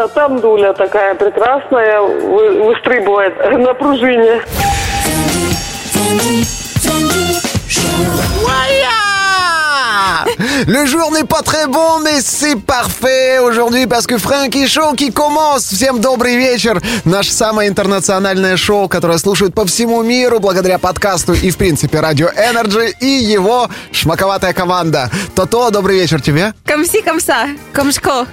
А там Дуля такая прекрасная, вы- выстрибывает на пружине. Le jour n'est pas très bon, mais c'est parfait aujourd'hui parce que Фрэнки Шоу qui commence. Всем добрый вечер. Наше самое интернациональное шоу, которое слушают по всему миру благодаря подкасту и, в принципе, радио Energy и его шмаковатая команда. То-то, добрый вечер тебе. Комси комса, комшко.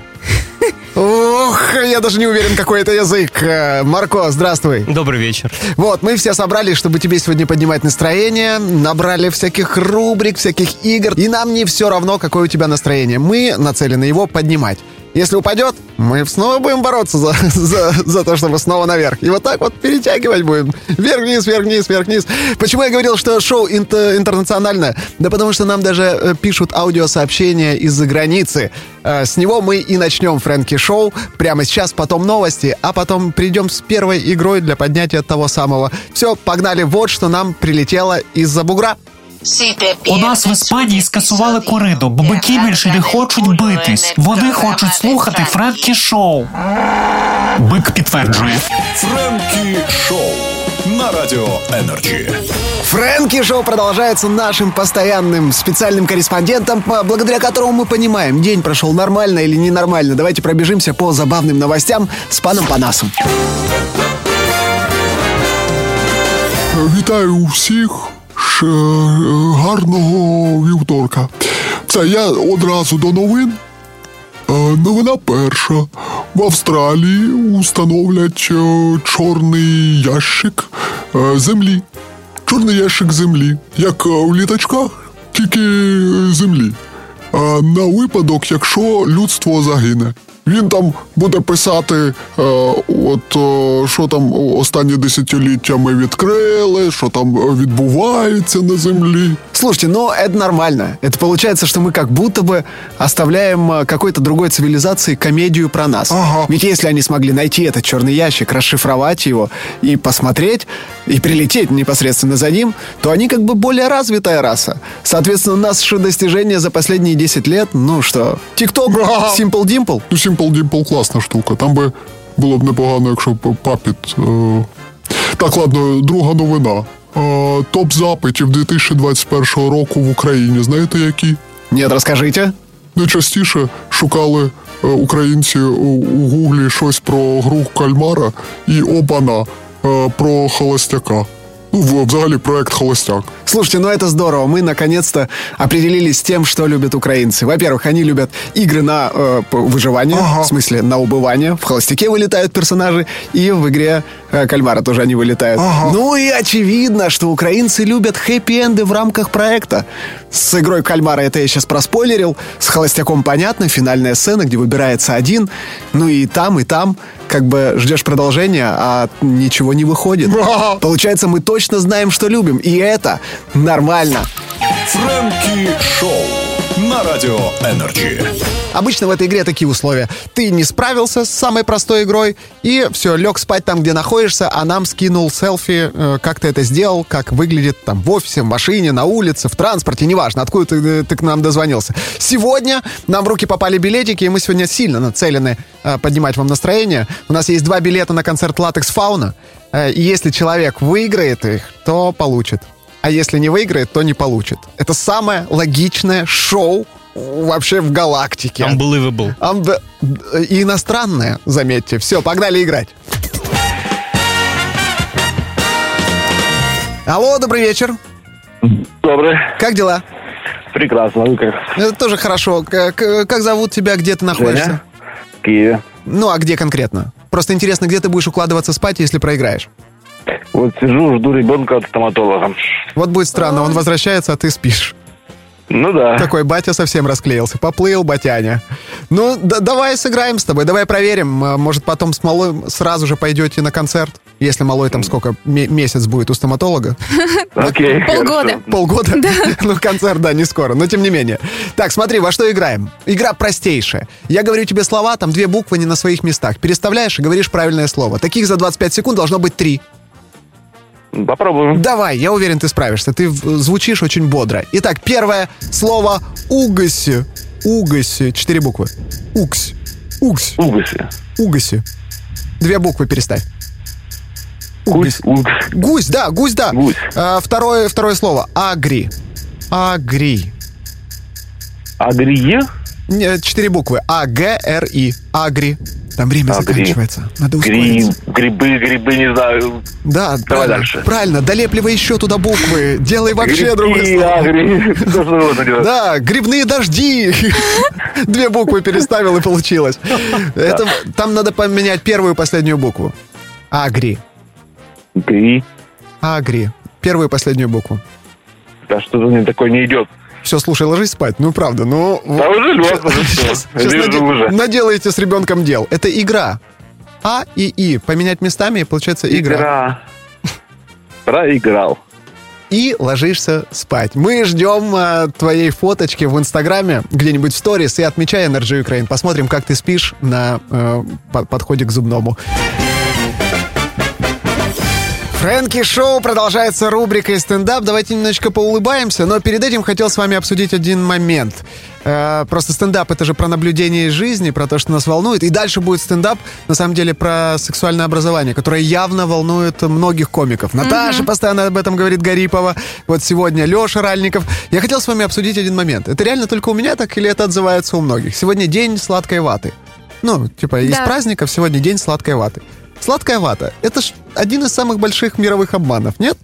Ох, я даже не уверен, какой это язык. Э, Марко, здравствуй. Добрый вечер. Вот, мы все собрались, чтобы тебе сегодня поднимать настроение, набрали всяких рубрик, всяких игр, и нам не все равно, какое у тебя настроение. Мы нацелены его поднимать. Если упадет, мы снова будем бороться за, за, за то, чтобы снова наверх. И вот так вот перетягивать будем. Вверх-вниз, вверх-вниз, вверх-вниз. Почему я говорил, что шоу интер- интернациональное? Да потому что нам даже э, пишут аудиосообщения из-за границы. Э, С него мы и начнем Фрэнки Шоу Прямо сейчас, потом новости, а потом придем с первой игрой для поднятия того самого. Все, погнали. Вот что нам прилетело из-за бугра. У нас в Іспанії скасували кориду, бо бики більше не хочуть битись. Вони хочуть слухати Френкі Шоу. Бик підтверджує. Фрэнки Шоу на Радио Энерджи. Фрэнки Шоу продолжается нашим постоянным специальным корреспондентом, по- благодаря которому мы понимаем, день прошел нормально или ненормально. Давайте пробежимся по забавным новостям с паном Панасом. Вітаю усіх. Ш- е, Гарного вівторка. Це я одразу до новин. Е, Новина перша. В Австралії установлять е, чорний ящик е, землі. Чорний ящик землі. Як у літачках, тільки землі. На випадок, якщо людство загине. Він там буде писати, е, от е, що там останні десятиліття ми відкрили, що там відбувається на землі. Слушайте, ну это нормально. Это получается, что мы как будто бы оставляем э, какой-то другой цивилизации комедию про нас. Ага. Ведь если они смогли найти этот черный ящик, расшифровать его и посмотреть, и прилететь непосредственно за ним, то они как бы более развитая раса. Соответственно, наши достижения за последние 10 лет, ну что, ТикТок, Ага. Simple Dimple. Ну, Simple Dimple класна штука. Там би було б непогано, якщо б папіт. Е... Так, ладно, друга новина. Е, топ запитів 2021 року в Україні. Знаєте які? Нет, расскажите. Найчастіше шукали е, українці у, у гуглі щось про гру кальмара і обана е, про холостяка. Ну, в- взагалі проект Холостяк. Слушайте, ну это здорово. Мы наконец-то определились с тем, что любят украинцы. Во-первых, они любят игры на э, выживание, Ага. в смысле на убывание. В холостяке вылетают персонажи, и в игре кальмара тоже они вылетают. Ага. Ну и очевидно, что украинцы любят хэппи-энды в рамках проекта. С игрой кальмара это я сейчас проспойлерил. С холостяком понятно, финальная сцена, где выбирается один. Ну и там, и там как бы ждешь продолжения, а ничего не выходит. Ага. Получается, мы точно знаем, что любим. И это нормально. Фрэнки Шоу на Радио Energy. Обычно в этой игре такие условия. Ты не справился с самой простой игрой, и все, лег спать там, где находишься, а нам скинул селфи, э, как ты это сделал, как выглядит там в офисе, в машине, на улице, в транспорте, неважно, откуда ты, э, ты к нам дозвонился. Сегодня нам в руки попали билетики, и мы сегодня сильно нацелены э, поднимать вам настроение. У нас есть два билета на концерт «Latexfauna», и если человек выиграет их, то получит. А если не выиграет, то не получит. Это самое логичное шоу вообще в галактике. Unbelievable. Амб- И иностранное, заметьте. Все, погнали играть. Алло, добрый вечер. Добрый. Как дела? Прекрасно. Вы как? Это тоже хорошо. Как, как зовут тебя, где ты находишься? Женя? В Киеве. Ну, а где конкретно? Просто интересно, где ты будешь укладываться спать, если проиграешь? Вот сижу, жду ребенка от стоматолога. Вот будет странно, он возвращается, а ты спишь. Ну да. Такой батя совсем расклеился. Поплыл батяня. Ну, да- давай сыграем с тобой, давай проверим. А, Может, потом с малой сразу же пойдете на концерт? Если малой там сколько, ме- месяц будет у стоматолога? Окей. Полгода. Полгода? Ну, концерт, да, не скоро, но тем не менее. Так, смотри, во что играем? Игра простейшая. Я говорю тебе слова, там две буквы не на своих местах. Переставляешь и говоришь правильное слово. Таких за 25 секунд должно быть три. Попробуем. Давай, я уверен, ты справишься. Ты звучишь очень бодро. Итак, первое слово «угоси». Угоси. Четыре буквы. Укс. Угсь. Угоси. Угоси. Две буквы переставь. Гусь, уг. Гусь, да, гусь, да. Гусь. А, второе, второе слово. Агри. Агри. Агрие? Не, Четыре буквы. А, Г, Р, И. Агри. Там время Агри. заканчивается. Надо Гри, ускориться. грибы, грибы, не знаю. Да, правильно. дальше. Правильно. Долепливай еще туда буквы. Делай вообще другое Грибы, слово. Да, грибные дожди. Две буквы переставил и получилось. Это, там надо поменять первую и последнюю букву. Агри. Гри. Агри. Первую и последнюю букву. Да что-то мне такое не идет. Все, слушай, ложись спать. Ну, правда, ну... Да уже лёг, уже всё. Сейчас, сейчас наде- уже. наделаете с ребенком дел. Это игра. А и И. Поменять местами, и получается игра. Игра. Проиграл. И ложишься спать. Мы ждем а, твоей фоточки в Инстаграме, где-нибудь в сторис, и отмечай Energy Ukraine. Посмотрим, как ты спишь на э, по- подходе к зубному. Фрэнки Шоу продолжается рубрикой стендап. Давайте немножечко поулыбаемся, но перед этим хотел с вами обсудить один момент. Э, просто стендап это же про наблюдение из жизни, про то, что нас волнует. И дальше будет стендап, на самом деле, про сексуальное образование, которое явно волнует многих комиков. Наташа постоянно об этом говорит Гарипова. Вот сегодня Леша Ральников. Я хотел с вами обсудить один момент. Это реально только у меня так или это отзывается у многих? Сегодня день сладкой ваты. Ну, типа, из Да. праздников сегодня день сладкой ваты. Сладкая вата — это ж один из самых больших мировых обманов, нет?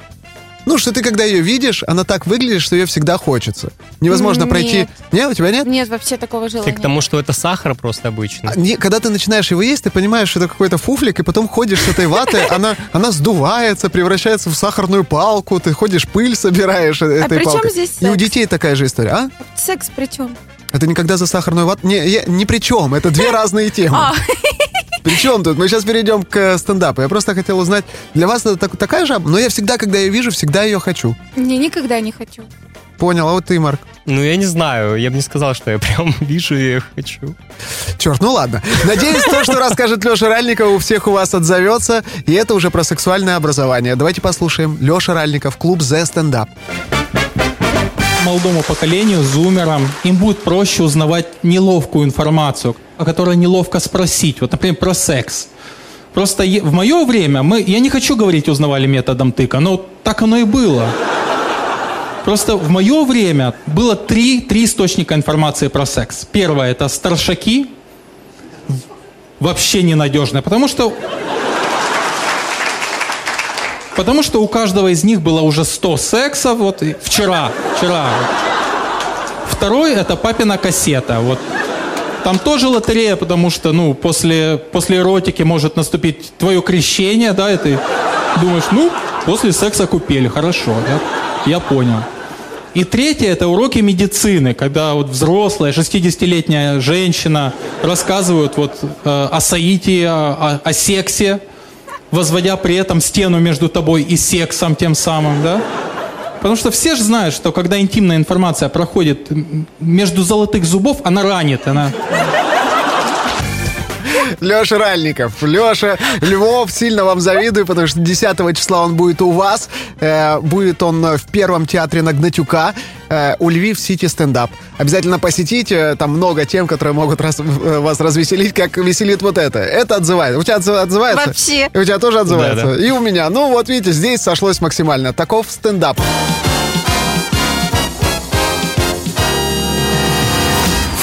Ну, что ты, когда ее видишь, она так выглядит, что ее всегда хочется. Невозможно Нет. пройти... Нет, у тебя нет? Нет, вообще такого Ты желания. к тому, что это сахар просто обычный. А, не- когда ты начинаешь его есть, ты понимаешь, что это какой-то фуфлик, и потом ходишь с этой ватой, она, она сдувается, превращается в сахарную палку, ты ходишь, пыль собираешь э- этой при чем палкой. здесь И у секс? детей такая же история, а? Секс при чем? Это никогда за сахарную вату... Не, я- ни при чем, это две разные темы. При чем тут? Мы сейчас перейдем к э, стендапу. Я просто хотел узнать, для вас это так- такая же, но я всегда, когда ее вижу, всегда ее хочу. Не, никогда не хочу. Понял, а вот ты, Марк. Ну, я не знаю, я бы не сказал, что я прям вижу и хочу. Черт, ну ладно. Надеюсь, то, что расскажет Леша Ральников, у всех у вас отзовется. И это уже про сексуальное образование. Давайте послушаем. Леша Ральников, клуб The Stand Up. Молодому поколению, зумерам, им будет проще узнавать неловкую информацию, о которой неловко спросить. Вот, например, про секс. Просто в мое время мы, я не хочу говорить, узнавали методом тыка, но так оно и было. Просто в мое время было три, три источника информации про секс. Первое это старшаки, вообще ненадежное, потому что Потому что у каждого из них было уже 100 сексов, вот и вчера, вчера. Второй это папина кассета, вот. Там тоже лотерея, потому что, ну, после, после эротики может наступить твое крещение, да, и ты думаешь, ну, после секса купили, хорошо, я, я понял. И третье это уроки медицины, когда вот взрослая 60-летняя женщина рассказывают вот э, о соитии, о, о- о сексе, возводя при этом стену между тобой и сексом тем самым, да? Потому что все же знают, что когда интимная информация проходит между золотых зубов, она ранит, она... Леша Ральников. Леша Львов, сильно вам завидую, потому что 10 числа он будет у вас. Э, будет он в первом театре на Гнатюка. э, у Львив Сити стендап. Обязательно посетите, там много тем, которые могут раз- э, вас развеселить, как веселит вот это. Это отзывается. У тебя отзыв- отзывается? Вообще. И у тебя тоже отзывается? Да, да. И у меня. Ну вот видите, здесь сошлось максимально. Таков стендап.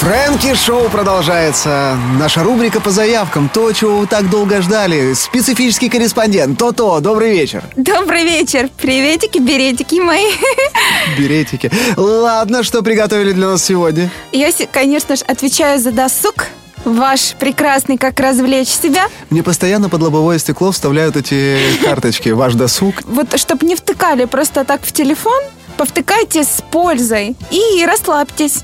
Фрэнки Шоу продолжается. Наша рубрика по заявкам. То, чего вы так долго ждали. Специфический корреспондент. То-то. Добрый вечер. Добрый вечер. Приветики, беретики мои. Беретики. Ладно, что приготовили для нас сегодня? Я, конечно же, отвечаю за досуг. Ваш прекрасный, как развлечь себя. Мне постоянно под лобовое стекло вставляют эти карточки. Ваш досуг. Вот, чтобы не втыкали просто так в телефон, повтыкайте с пользой и расслабьтесь.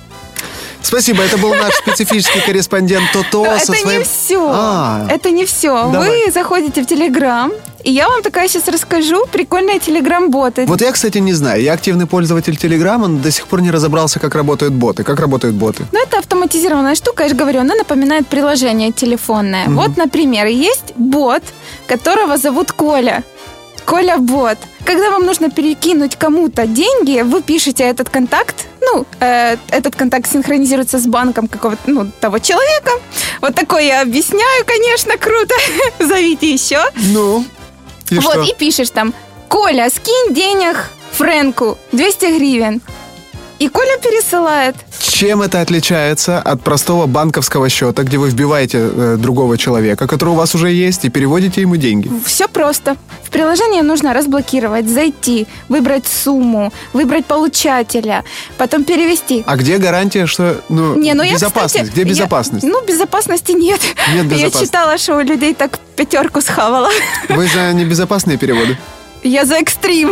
Спасибо, это был наш специфический корреспондент То-то это своим... не все. А. Это не все. Давай. Вы заходите в Телеграм, и я вам такая сейчас расскажу. Прикольные Телеграм-боты. Вот я, кстати, не знаю. Я активный пользователь Телеграма, но до сих пор не разобрался, как работают боты. Как работают боты? Ну, это автоматизированная штука, я же говорю, она напоминает приложение телефонное. Вот, например, есть бот, которого зовут Коля. Коля Бот. Когда вам нужно перекинуть кому-то деньги, вы пишете этот контакт. Ну, э, этот контакт синхронизируется с банком какого-то, ну, того человека. Вот такое я объясняю, конечно, круто. Зовите еще. Ну, и вот, что? и пишешь там, Коля, скинь денег Фрэнку 200 гривен. И Коля пересылает. Чем это отличается от простого банковского счета, где вы вбиваете э, другого человека, который у вас уже есть, и переводите ему деньги? Все просто. В приложение нужно разблокировать, зайти, выбрать сумму, выбрать получателя, потом перевести. А где гарантия, что ну, Не, ну я, безопасность? кстати, где я- безопасность? ну, безопасности нет. Нет Я безопасности. читала, что у людей так пятерку схавала. Вы за небезопасные переводы? Я за экстрим.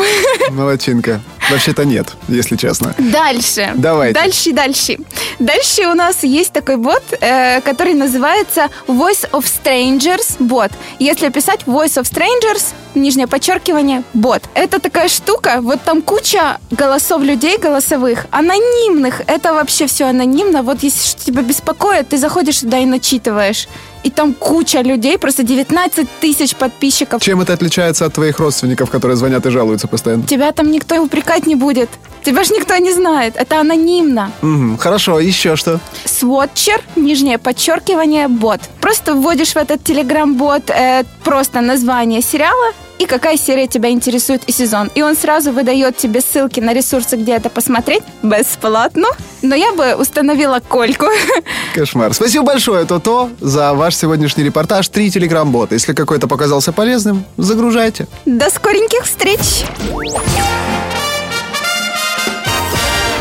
Молодчинка. Вообще-то нет, если честно. Дальше. Давайте. Дальше, дальше. Дальше у нас есть такой бот, э, который называется Voice of Strangers бот. Если писать Voice of Strangers, нижнее подчеркивание, бот. Это такая штука, вот там куча голосов людей голосовых, анонимных. Это вообще все анонимно. Вот если что тебя беспокоит, ты заходишь туда и начитываешь. И там куча людей, просто 19 тысяч подписчиков. Чем это отличается от твоих родственников, которые звонят и жалуются постоянно? Тебя там никто упрекать не будет. Тебя ж никто не знает. Это анонимно. Мгм, Хорошо, еще что? Сводчер, нижнее подчеркивание, бот. Просто вводишь в этот телеграм-бот э, просто название сериала и какая серия тебя интересует и сезон. И он сразу выдает тебе ссылки на ресурсы, где это посмотреть бесплатно. Но я бы установила кольку. Кошмар. Спасибо большое, То-То, за ваш сегодняшний репортаж. Три телеграм-бота. Если какой-то показался полезным, загружайте. До скореньких встреч!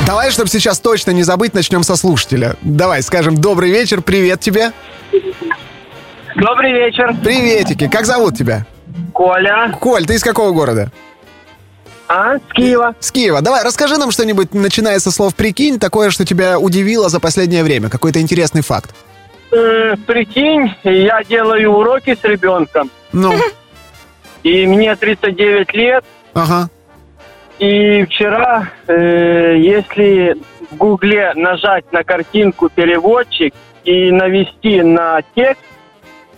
Давай, чтобы сейчас точно не забыть, начнем со слушателя. Давай, скажем добрый вечер, привет тебе. Добрый вечер, Приветики, как зовут тебя? Коля. Коль, ты из какого города? А, с Киева. С Киева. Давай, расскажи нам что-нибудь, начиная со слов «прикинь», такое, что тебя удивило за последнее время, какой-то интересный факт. Э, прикинь, я делаю уроки с ребенком, Ну, и мне 39 лет, ага. и вчера, э, если в Гугле нажать на картинку переводчик и навести на текст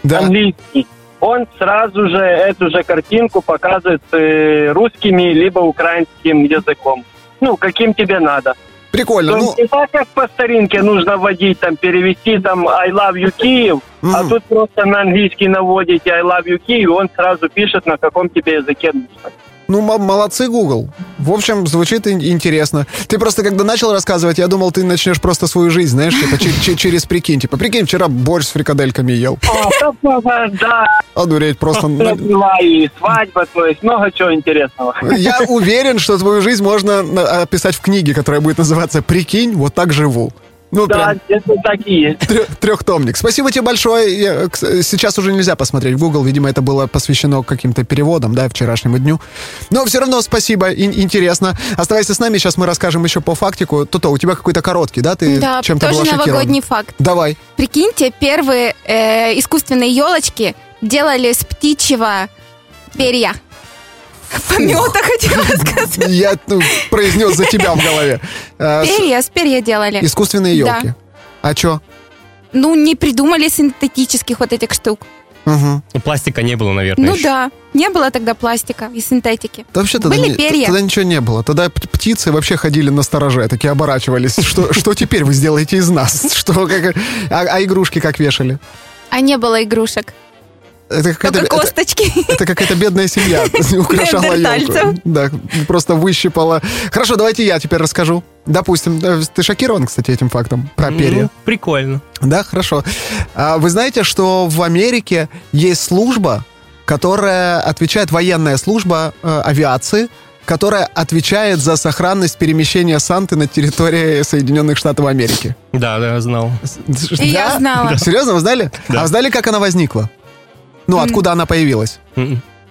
Да. английский, он сразу же эту же картинку показывает э, русскими либо украинским языком. Ну, каким тебе надо. Прикольно. То Ну, есть не так, как по старинке нужно вводить, там, перевести там I love you Киев, а Мгм. тут просто на английский наводите I love you Киев, и он сразу пишет, на каком тебе языке нужно. Ну, молодцы, Google. В общем, звучит ин- интересно. Ты просто, когда начал рассказывать, я думал, ты начнешь просто свою жизнь, знаешь, типа че- че- через прикинь. Типа, прикинь, вчера борщ с фрикадельками ел. А, да, Одуреть просто. была и свадьба, то есть много чего интересного. Я уверен, что твою жизнь можно на- описать в книге, которая будет называться «Прикинь, вот так живу». Ну, Да, прям это так и есть. трё- трехтомник. Спасибо тебе большое. Я, сейчас уже нельзя посмотреть в Google. Видимо, это было посвящено каким-то переводам, да, вчерашнему дню. Но все равно спасибо, ин- интересно. Оставайся с нами, сейчас мы расскажем еще по фактику. То-то, у тебя какой-то короткий, да? Ты Да, чем-то тоже была шокирована? новогодний факт. Давай. Прикиньте, первые э, искусственные елочки делали с птичьего перья. Помета хотела сказать. Я ну, произнес за тебя в голове. Перья, с перья делали. Искусственные Да. елки. А чё? Ну, не придумали синтетических вот этих штук. Угу. Ну, пластика не было, наверное, Ну еще. да, не было тогда пластика и синтетики. Да вообще тогда, Были не- перья. тогда ничего не было. Тогда птицы вообще ходили на стороже, такие оборачивались. Что, что теперь вы сделаете из нас? Что, как, а, а игрушки как вешали? А не было игрушек. Это какая-то, Только это, косточки. это какая-то бедная семья украшала елку. Да, просто выщипала. Хорошо, давайте я теперь расскажу. Допустим, э, ты шокирован, кстати, этим фактом про перья? Ну, прикольно. Да, хорошо. А Вы знаете, что в Америке есть служба, которая отвечает, военная служба э, авиации, которая отвечает за сохранность перемещения Санты на территории Соединенных Штатов Америки. Да, да, знал. И я знала. Серьезно, вы знали? Да. А вы знали, как она возникла? Ну, откуда она появилась?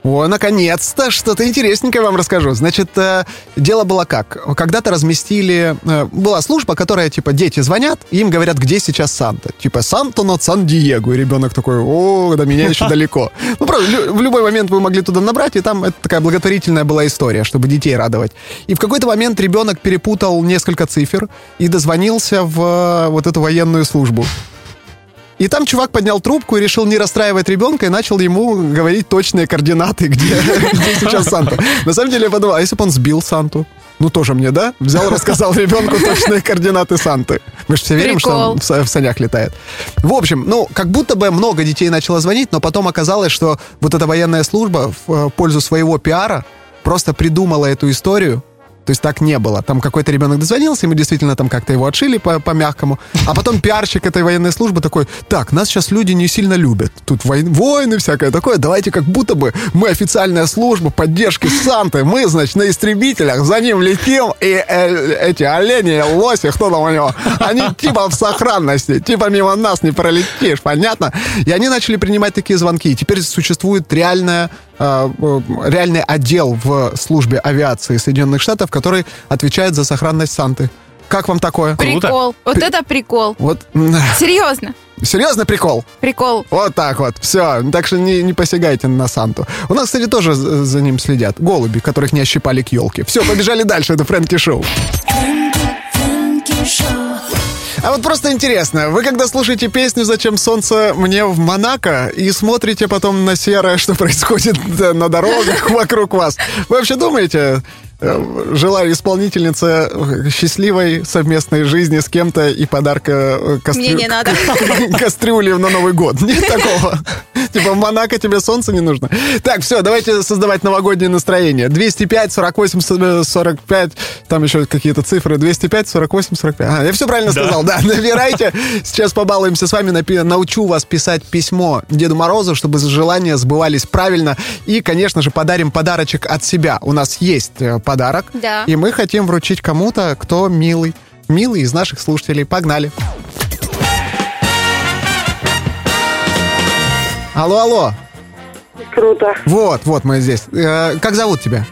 О, наконец-то, что-то интересненькое вам расскажу. Значит, э, дело было как? Когда-то разместили... э, была служба, которая, типа, дети звонят, и им говорят, где сейчас Санта. Типа, Санта над Сан-Диего. И ребенок такой, о, до меня еще далеко. Ну, правда, в любой момент вы могли туда набрать, и там это такая благотворительная была история, чтобы детей радовать. И в какой-то момент ребенок перепутал несколько цифр и дозвонился в э, вот эту военную службу. И там чувак поднял трубку и решил не расстраивать ребенка и начал ему говорить точные координаты, где, где сейчас Санта. На самом деле я подумал, а если бы он сбил Санту? Ну, тоже мне, да? Взял, рассказал ребенку точные координаты Санты. Мы же все верим, что он в санях летает. В общем, ну, как будто бы много детей начало звонить, но потом оказалось, что вот эта военная служба в э, пользу своего пиара просто придумала эту историю. То есть так не было. Там какой-то ребенок дозвонился, и мы действительно там как-то его отшили по- по-мягкому. А потом пиарщик этой военной службы такой, так, нас сейчас люди не сильно любят. Тут вой- войны всякое такое. Давайте как будто бы мы официальная служба поддержки Санты. Мы, значит, на истребителях за ним летим, и э, эти олени, лоси, кто там у него, они типа в сохранности, типа мимо нас не пролетишь, понятно? И они начали принимать такие звонки. И теперь существует реальная реальный отдел в службе авиации Соединенных Штатов, который отвечает за сохранность Санты. Как вам такое? Прикол. Вот это прикол. Вот, Серьезно. серьезно прикол? Прикол. Вот так вот, все. Так что не, не посягайте на Санту. У нас, кстати, тоже за за ним следят. Голуби, которых не ощипали к елке. Все, побежали дальше, это Фрэнки Шоу. А вот просто интересно, вы когда слушаете песню «Зачем солнце мне в Монако» и смотрите потом на серое, что происходит на дорогах вокруг вас, вы вообще думаете, желаю исполнительнице э, счастливой совместной жизни с кем-то и подарка э, кастрю- Мне не надо. кастрюли на Новый год. Нет такого. Типа в Монако тебе солнце не нужно. Так, все, давайте создавать новогоднее настроение. 205, 48, 45, там еще какие-то цифры. 205, 48, 45. А, я все правильно Да. сказал, да. Набирайте. Сейчас побалуемся с вами. Научу вас писать письмо Деду Морозу, чтобы желания сбывались правильно. И, конечно же, подарим подарочек от себя. У нас есть э, подарок. Да. И мы хотим вручить кому-то, кто милый. Милый из наших слушателей. Погнали. Алло, алло. Круто. Вот, вот мы здесь. Э, как зовут тебя?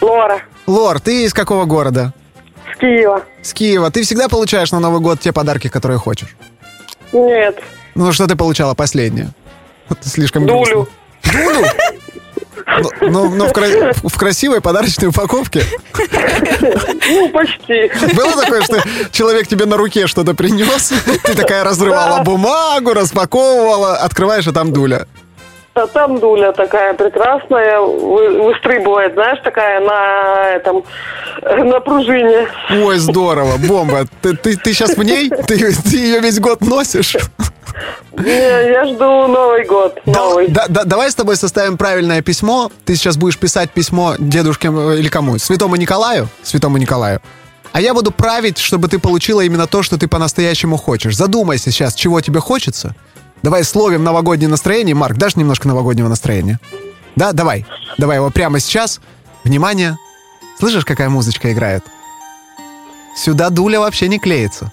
Лора. Лор, ты из какого города? С Киева. С Киева. Ты всегда получаешь на Новый год те подарки, которые хочешь? Нет. Ну, что ты получала последнее? Вот ты слишком Дулю. грустно. Дулю? Ну, ну, ну, в, кра- в красивой подарочной упаковке. Ну, почти. Было такое, что человек тебе на руке что-то принес, ты такая разрывала Да. бумагу, распаковывала, открываешь, а там дуля. А там дуля такая прекрасная, вы- выстрибывает, знаешь, такая на этом, на пружине. Ой, здорово, бомба. Ты, ты, ты сейчас в ней? Ты, ты ее весь год носишь? Не, я жду Новый год. Новый. Да, да, давай с тобой составим правильное письмо. Ты сейчас будешь писать письмо дедушке э, или кому? Святому Николаю? Святому Николаю. А я буду править, чтобы ты получила именно то, что ты по-настоящему хочешь. Задумайся сейчас, чего тебе хочется. Давай словим новогоднее настроение. Марк, дашь немножко новогоднего настроения? Да, давай. Давай его прямо сейчас. Внимание. Слышишь, какая музычка играет? Сюда дуля вообще не клеится.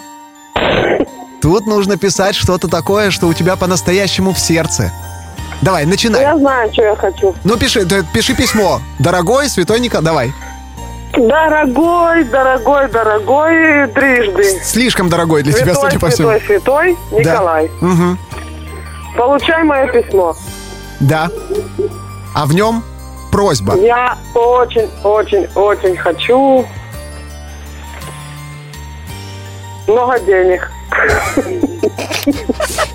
Тут нужно писать что-то такое, что у тебя по-настоящему в сердце. Давай, начинай. Я знаю, что я хочу. Ну, пиши, да, пиши письмо. Дорогой святой Николай, давай. Дорогой, дорогой, дорогой, трижды. Слишком дорогой для тебя, Святой, судя по всему. святой, святой, Николай. Мгм. Получай мое письмо. Да. А в нем просьба. Я очень, очень, очень хочу много денег.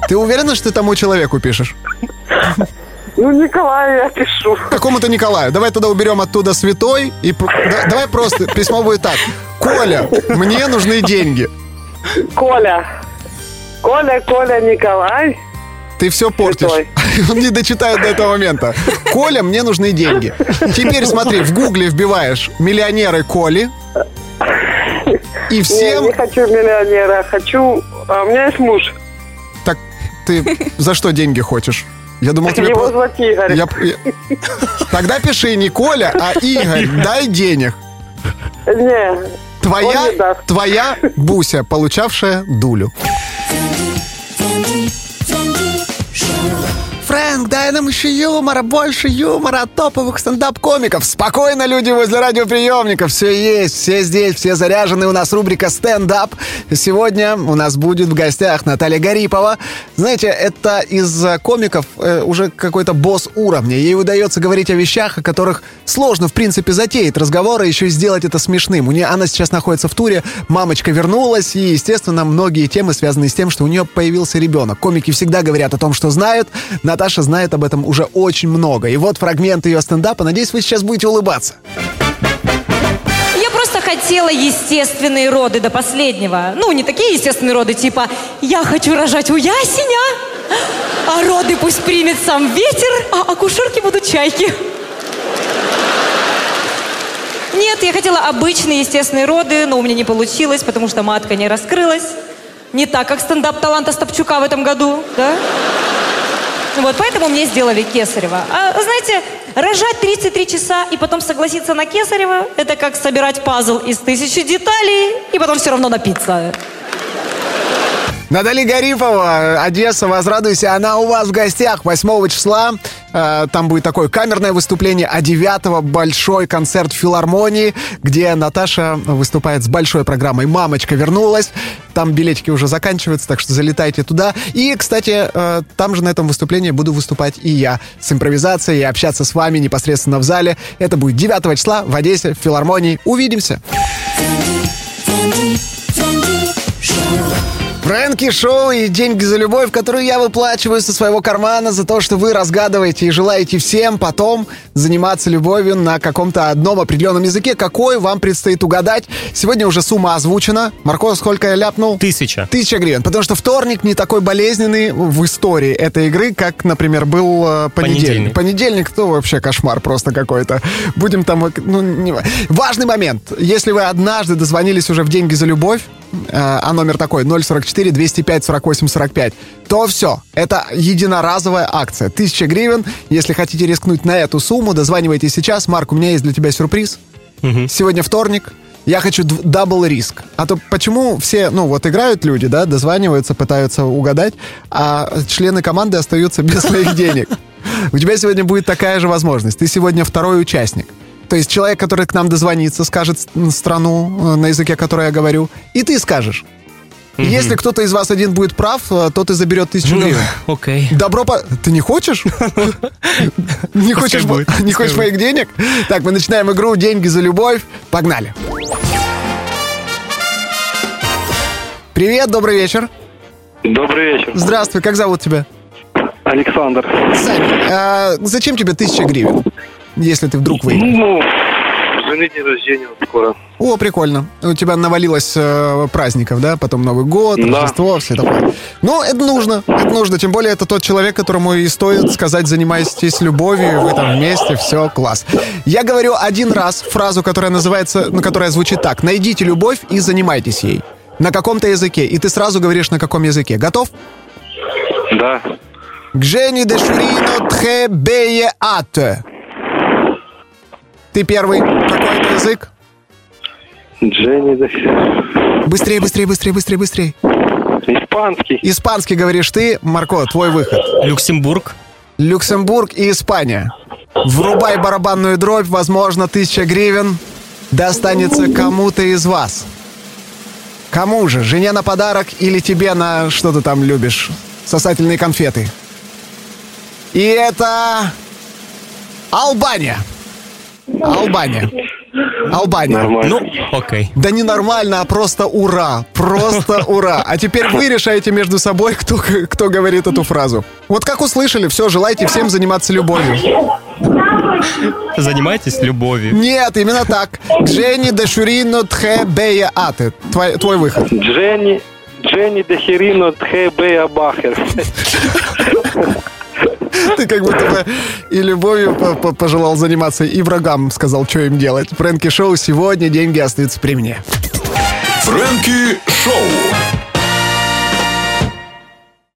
Ты уверена, что ты тому человеку пишешь? Ну, Николаю я пишу. Какому-то Николаю. Давай тогда уберем оттуда святой и да- давай просто письмо будет так. Коля, мне нужны деньги. Коля. Коля, Коля, Николай. Ты все портишь. Он не дочитает до этого момента. Коля, мне нужны деньги. Теперь смотри, в гугле вбиваешь миллионеры Коли. И всем... Не, не хочу миллионера, хочу... А у меня есть муж. Так ты за что деньги хочешь? Я думал, тебе... Его зовут Игорь. Я- я- Тогда пиши не Коля, а Игорь. Дай денег. Не, Твоя, Он не даст. твоя Буся, получавшая дулю. Фрэнк, дай нам еще юмора, больше юмора от топовых стендап-комиков. Спокойно, люди возле радиоприемников. Все есть, все здесь, все заряжены. У нас рубрика «Стендап». Сегодня у нас будет в гостях Наталья Гарипова. Знаете, это из э, комиков э, уже какой-то босс уровня. Ей удается говорить о вещах, о которых сложно, в принципе, затеять разговор, и еще и сделать это смешным. У нее, она сейчас находится в туре, мамочка вернулась, и, естественно, многие темы связаны с тем, что у нее появился ребенок. Комики всегда говорят о том, что знают. Наташа знает об этом уже очень много. И вот фрагмент ее стендапа. Надеюсь, вы сейчас будете улыбаться. Я просто хотела естественные роды до последнего. Ну, не такие естественные роды, типа «я хочу рожать у ясеня», а роды пусть примет сам ветер, а акушерки будут чайки. Нет, я хотела обычные естественные роды, но у меня не получилось, потому что матка не раскрылась. Не так, как стендап-таланта Стопчука в этом году, да? Вот, поэтому мне сделали Кесарева. А знаете, рожать 33 часа и потом согласиться на Кесарева, это как собирать пазл из тысячи деталей и потом все равно напиться. Наталья Гарипова, Одесса, возрадуйся, она у вас в гостях 8 числа. Э, Там будет такое камерное выступление, а 9 большой концерт в филармонии, где Наташа выступает с большой программой «Мамочка вернулась». Там билетики уже заканчиваются, так что залетайте туда. И, кстати, э, там же на этом выступлении буду выступать и я с импровизацией и общаться с вами непосредственно в зале. Это будет 9 числа в Одессе, в филармонии. Увидимся! Фрэнки Шоу и деньги за любовь, которую я выплачиваю со своего кармана за то, что вы разгадываете и желаете всем потом заниматься любовью на каком-то одном определенном языке. Какой вам предстоит угадать? Сегодня уже сумма озвучена. Марко, сколько я ляпнул? Тысяча. Тысяча гривен. Потому что вторник не такой болезненный в истории этой игры, как, например, был э, понедельник. Понедельник. Понедельник, то вообще кошмар просто какой-то. Будем там... э, Ну, не... Важный момент. Если вы однажды дозвонились уже в деньги за любовь, э, а номер такой 044 205 48 45, то все. Это единоразовая акция. Тысяча гривен. Если хотите рискнуть на эту сумму, дозванивайте сейчас. Марк, у меня есть для тебя сюрприз. Сегодня вторник. Я хочу double риск. А то почему все, ну вот играют люди, да, дозваниваются, пытаются угадать, а члены команды остаются без своих денег. У тебя сегодня будет такая же возможность. Ты сегодня второй участник. То есть человек, который к нам дозвонится, скажет страну, э, на языке, который я говорю, и ты скажешь. Если кто-то из вас один будет прав, э, то ты заберет тысячу Ну, гривен. окей. Добро по... Ты не хочешь? Не хочешь моих денег? Так, мы начинаем игру «Деньги за любовь». Погнали. Привет, добрый вечер. Добрый вечер. Здравствуй, как зовут тебя? Александр. Сань, а зачем тебе тысяча гривен, если ты вдруг выиграешь? Ну, жены день рождения вот скоро. О, прикольно. У тебя навалилось э, праздников, да? Потом Новый год, Да. Рождество, все такое. Ну, это нужно. Это нужно. Тем более, это тот человек, которому и стоит сказать, занимайтесь любовью, вы там вместе, все, класс. Я говорю один раз фразу, которая называется, ну, которая звучит так. Найдите любовь и занимайтесь ей. На каком-то языке. И ты сразу говоришь, на каком языке. Готов? Да. Гжени де Шурино тхе бее ате. Ты первый. Какой это язык? Дженни, да. Быстрее, быстрее, быстрее, быстрее, быстрее. Испанский. Испанский говоришь ты, Марко, твой выход. Люксембург. Люксембург и Испания. Врубай барабанную дробь, возможно, тысяча гривен достанется кому-то из вас. Кому же? Жене на подарок или тебе на что ты там любишь? Сосательные конфеты. И это... Албания. Албания. Албания. Нормально. Ну, окей. Да не нормально, а просто ура. Просто ура. А теперь вы решаете между собой, кто, кто говорит эту фразу. Вот как услышали, все, желайте всем заниматься любовью. Занимайтесь любовью. Нет, именно так. Дженни де Шурино Тхе Бея Аты. Твой, твой выход. Дженни, Дженни Дехерино Тхебея Бахер. Ты как будто бы и любовью по- по- пожелал заниматься, и врагам сказал, что им делать. Фрэнки Шоу сегодня деньги остаются при мне. Фрэнки Шоу.